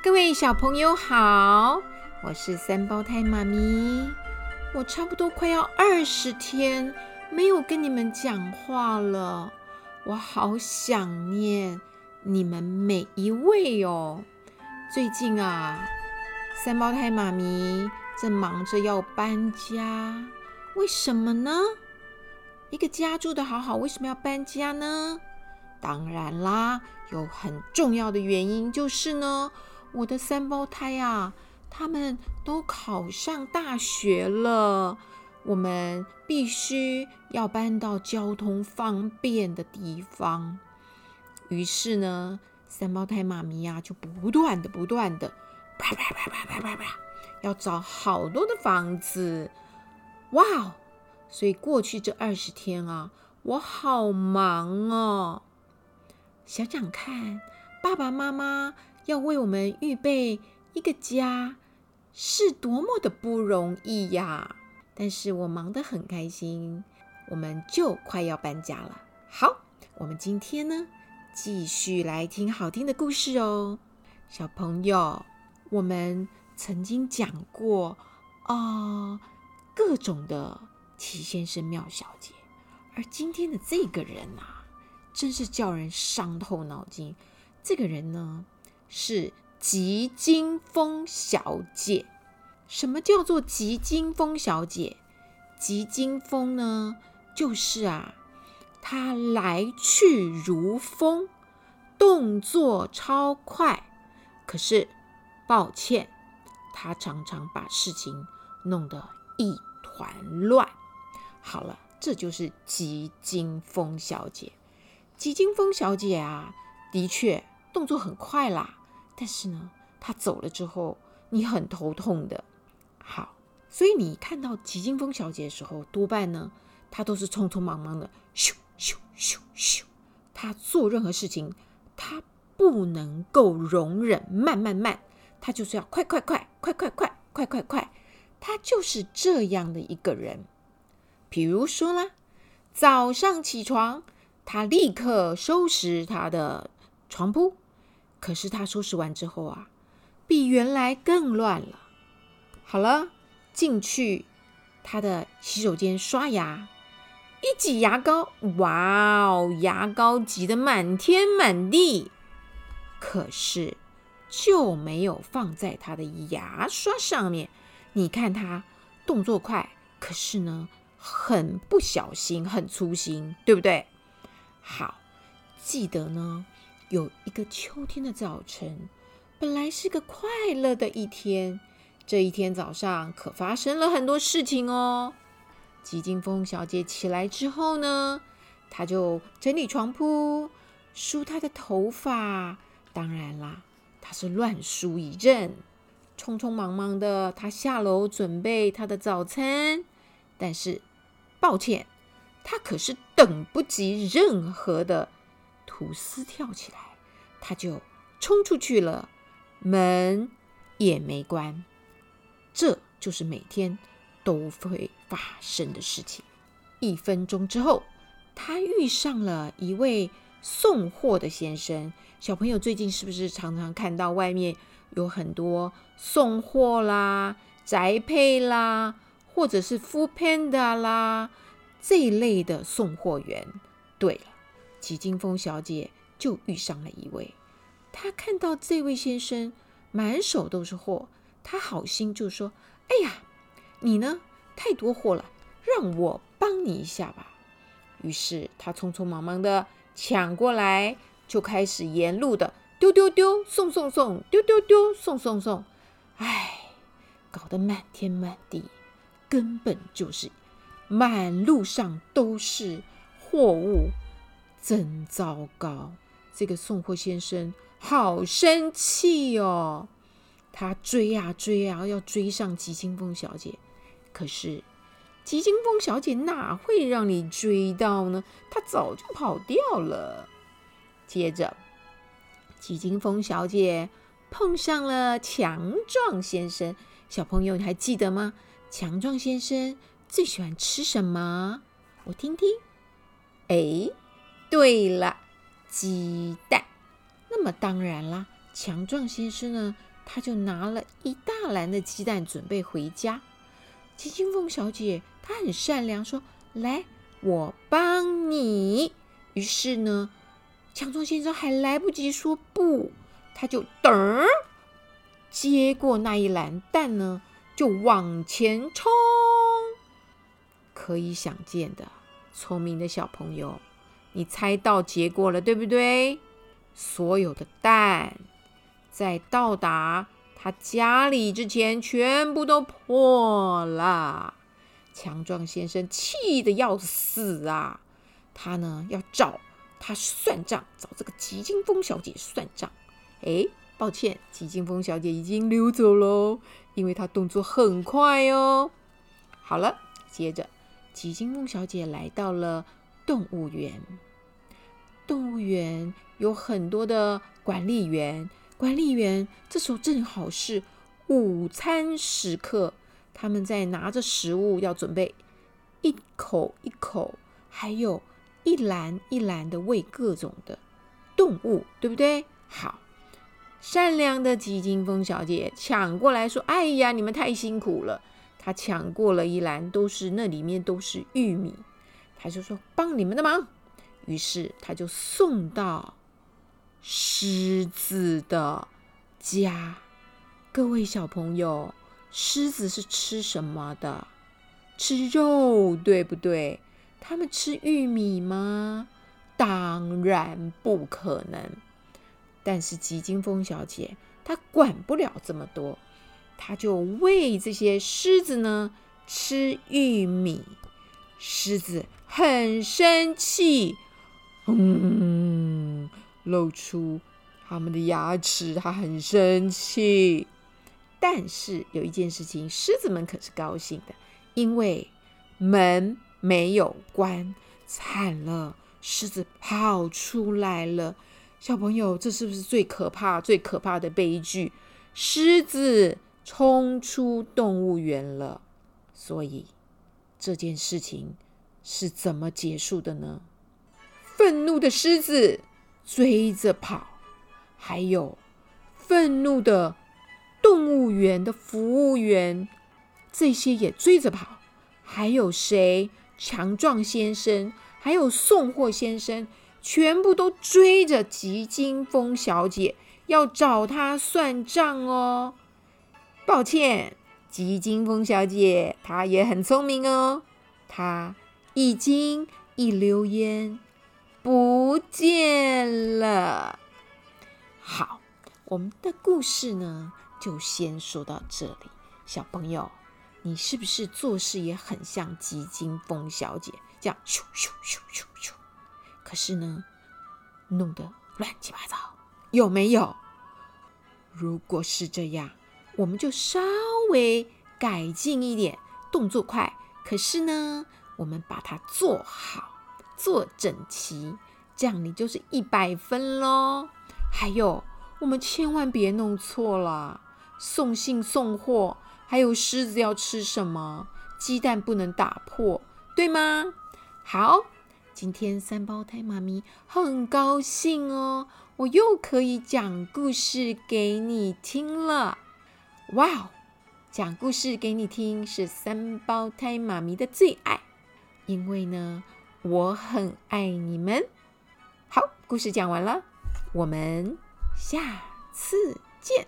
各位小朋友好，我是三胞胎妈咪。我差不多快要二十天没有跟你们讲话了，我好想念你们每一位哦。最近啊，三胞胎妈咪正忙着要搬家，为什么呢？一个家住得好好，为什么要搬家呢？当然啦，有很重要的原因就是呢。我的三胞胎啊，他们都考上大学了，我们必须要搬到交通方便的地方。于是呢，三胞胎妈咪呀，就不断的、不断的，啪啪啪啪啪啪，要找好多的房子。哇哦！所以过去这二十天啊，我好忙哦。想想看，爸爸妈妈。要为我们预备一个家，是多么的不容易呀！但是我忙得很开心，我们就快要搬家了。好，我们今天呢，继续来听好听的故事哦。小朋友，我们曾经讲过啊、各种的奇先生妙小姐，而今天的这个人啊，真是叫人伤透脑筋。这个人呢，是吉金风小姐。什么叫做吉金风小姐？吉金风呢，就是啊，她来去如风，动作超快。可是，抱歉，她常常把事情弄得一团乱。好了，这就是吉金风小姐。吉金风小姐啊，的确动作很快啦。但是呢，他走了之后，你很头痛的。好，所以你看到吉金风小姐的时候，多半呢，她都是匆匆忙忙的，咻咻咻咻。她做任何事情，她不能够容忍慢慢慢，她就是要快快快快快快快快快。她就是这样的一个人。比如说啦，早上起床，她立刻收拾她的床铺。可是他收拾完之后啊，比原来更乱了。好了，进去他的洗手间刷牙，一挤牙膏，哇哦，牙膏挤得满天满地。可是就没有放在他的牙刷上面。你看他动作快，可是呢，很不小心，很粗心，对不对？好，记得呢。有一个秋天的早晨，本来是个快乐的一天。这一天早上可发生了很多事情哦。吉金风小姐起来之后呢，她就整理床铺，梳她的头发。当然啦，她是乱梳一阵，匆匆忙忙的，她下楼准备她的早餐。但是，抱歉，她可是等不及任何的。吐司跳起来，他就冲出去了，门也没关。这就是每天都会发生的事情。一分钟之后，他遇上了一位送货的先生。小朋友最近是不是常常看到外面有很多送货啦、宅配啦，或者是 foodpanda 啦这一类的送货员？对了。吉金蜂小姐就遇上了一位，她看到这位先生满手都是货，她好心就说：“哎呀，你呢？太多货了，让我帮你一下吧。”于是她匆匆忙忙的抢过来，就开始沿路的丢丢丢，送送送，丢丢丢，送送送。哎，搞得满天满地，根本就是满路上都是货物。真糟糕！这个送货先生好生气哦，他追呀追呀，要追上吉金蜂小姐。可是吉金蜂小姐哪会让你追到呢？她早就跑掉了。接着，吉金蜂小姐碰上了强壮先生。小朋友，你还记得吗？强壮先生最喜欢吃什么？我听听。哎。对了，鸡蛋。那么当然啦，强壮先生呢，他就拿了一大篮的鸡蛋准备回家。急惊风小姐她很善良，说：“来，我帮你。”于是呢，强壮先生还来不及说不，他就噔儿接过那一篮蛋呢，就往前冲。可以想见的，聪明的小朋友，你猜到结果了，对不对？所有的蛋在到达他家里之前，全部都破了。强壮先生气得要死啊！他呢要找他算账，找这个急惊风小姐算账。哎，抱歉，急惊风小姐已经溜走喽，因为她动作很快哦。好了，接着。急惊风小姐来到了动物园。动物园有很多的管理员，管理员这时候正好是午餐时刻，他们在拿着食物要准备一口一口，还有一篮一篮的喂各种的动物，对不对？好，善良的急惊风小姐抢过来说：“哎呀，你们太辛苦了。”她抢过了一篮，都是那里面都是玉米，她就说帮你们的忙。于是他就送到狮子的家。各位小朋友，狮子是吃什么的？吃肉，对不对？他们吃玉米吗？当然不可能。但是吉金风小姐她管不了这么多。她就喂这些狮子呢吃玉米，狮子很生气，嗯，露出他们的牙齿，他很生气。但是有一件事情，狮子们可是高兴的，因为门没有关，惨了，狮子跑出来了。小朋友，这是不是最可怕、最可怕的悲剧？狮子。冲出动物园了，所以这件事情是怎么结束的呢？愤怒的狮子追着跑，还有愤怒的动物园的服务员，这些也追着跑。还有谁？强壮先生，还有送货先生，全部都追着急惊风小姐，要找她算账哦。抱歉，急惊风小姐，她也很聪明哦。她已经一溜烟不见了。好，我们的故事呢，就先说到这里。小朋友，你是不是做事也很像吉金风小姐这样咻咻咻咻咻？可是呢，弄得乱七八糟，有没有？如果是这样。我们就稍微改进一点，动作快。可是呢，我们把它做好，做整齐，这样你就是一百分喽。还有，我们千万别弄错了，送信送货，还有狮子要吃什么，鸡蛋不能打破，对吗？好，今天三胞胎妈咪很高兴哦，我又可以讲故事给你听了。哇哦！讲故事给你听是三胞胎妈咪的最爱，因为呢，我很爱你们。好，故事讲完了，我们下次见。